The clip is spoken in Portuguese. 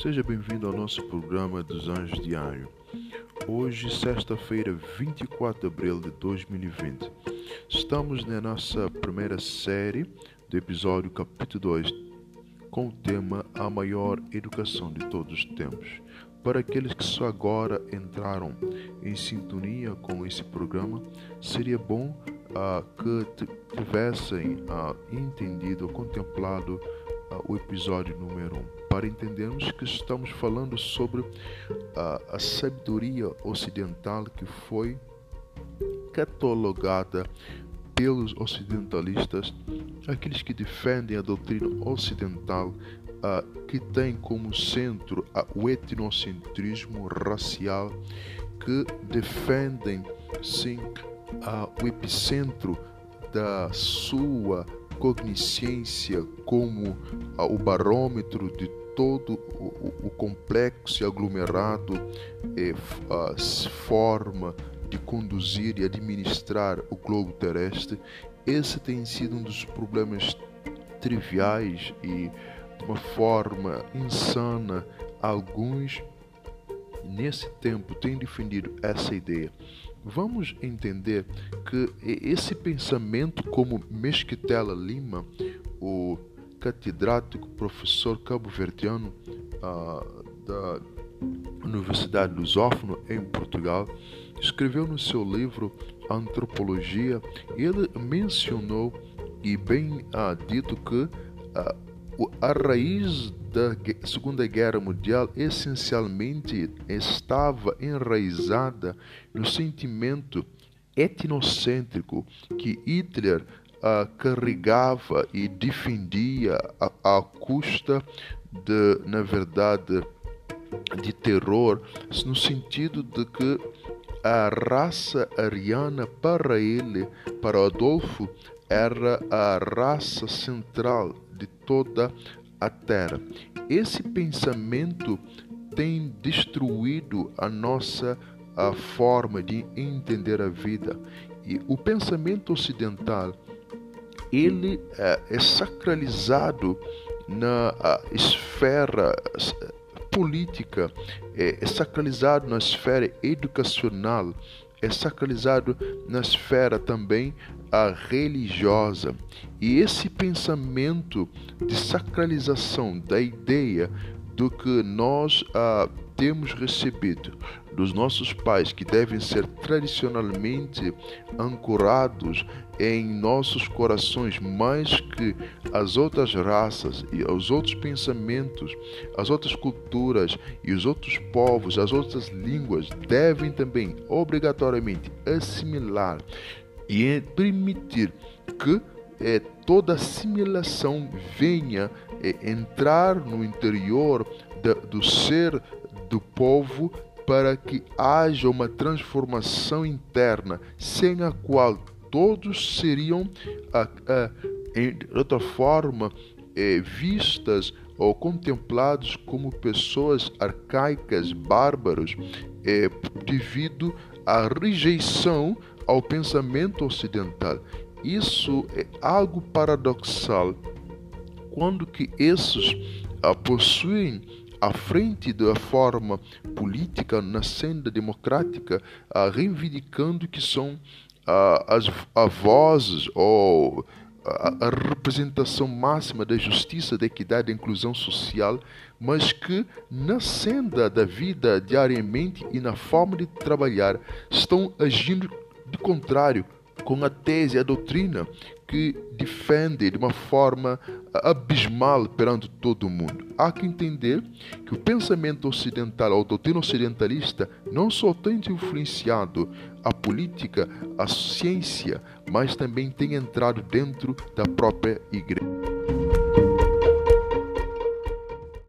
Seja bem-vindo ao nosso programa dos Anjos Diário. Hoje, sexta-feira, 24 de abril de 2020. Estamos na nossa primeira série do episódio capítulo 2, com o tema A Maior Educação de Todos os Tempos. Para aqueles que só agora entraram em sintonia com esse programa, seria bom uh, que tivessem uh, entendido contemplado o episódio número 1, um, para entendermos que estamos falando sobre a sabedoria ocidental que foi catalogada pelos ocidentalistas, aqueles que defendem a doutrina ocidental, uh, que tem como centro uh, o etnocentrismo racial, que defendem sim uh, o epicentro da sua cogniscência como o barômetro de todo o, complexo e aglomerado eh, forma de conduzir e administrar o globo terrestre, esse tem sido um dos problemas triviais e de uma forma insana. Alguns nesse tempo têm defendido essa ideia. Vamos entender que esse pensamento, como Mesquitela Lima, o catedrático professor cabo-verdiano uh, da Universidade Lusófono em Portugal, escreveu no seu livro Antropologia, ele mencionou e bem ah, dito que ah, a raiz da Segunda Guerra Mundial essencialmente estava enraizada no sentimento etnocêntrico que Hitler ah, carregava e defendia à custa de, na verdade, de terror, no sentido de que a raça ariana para ele, para Adolfo, era a raça central de toda a Terra. Esse pensamento tem destruído a nossa a forma de entender a vida. E o pensamento ocidental ele é, é sacralizado na esfera política, é, é sacralizado na esfera educacional, é sacralizado na esfera também a religiosa. E esse pensamento de sacralização da ideia do que nós ah, temos recebido dos nossos pais, que devem ser tradicionalmente ancorados em nossos corações mais que as outras raças e os outros pensamentos, as outras culturas e os outros povos, as outras línguas devem também obrigatoriamente assimilar e permitir que é, toda assimilação venha é, entrar no interior do ser do povo para que haja uma transformação interna, sem a qual todos seriam, de outra forma, é, vistas ou contemplados como pessoas arcaicas, bárbaros, é, devido à rejeição ao pensamento ocidental. Isso é algo paradoxal quando que esses ah, possuem à frente da forma política na senda democrática, uh, reivindicando que são uh, as, as vozes ou a, a representação máxima da justiça, da equidade, da inclusão social, mas que na senda da vida diariamente e na forma de trabalhar estão agindo de contrário com a tese, a doutrina que defende de uma forma abismal perante todo o mundo. Há que entender que o pensamento ocidental, ou doutrina ocidentalista, não só tem influenciado a política, a ciência, mas também tem entrado dentro da própria igreja.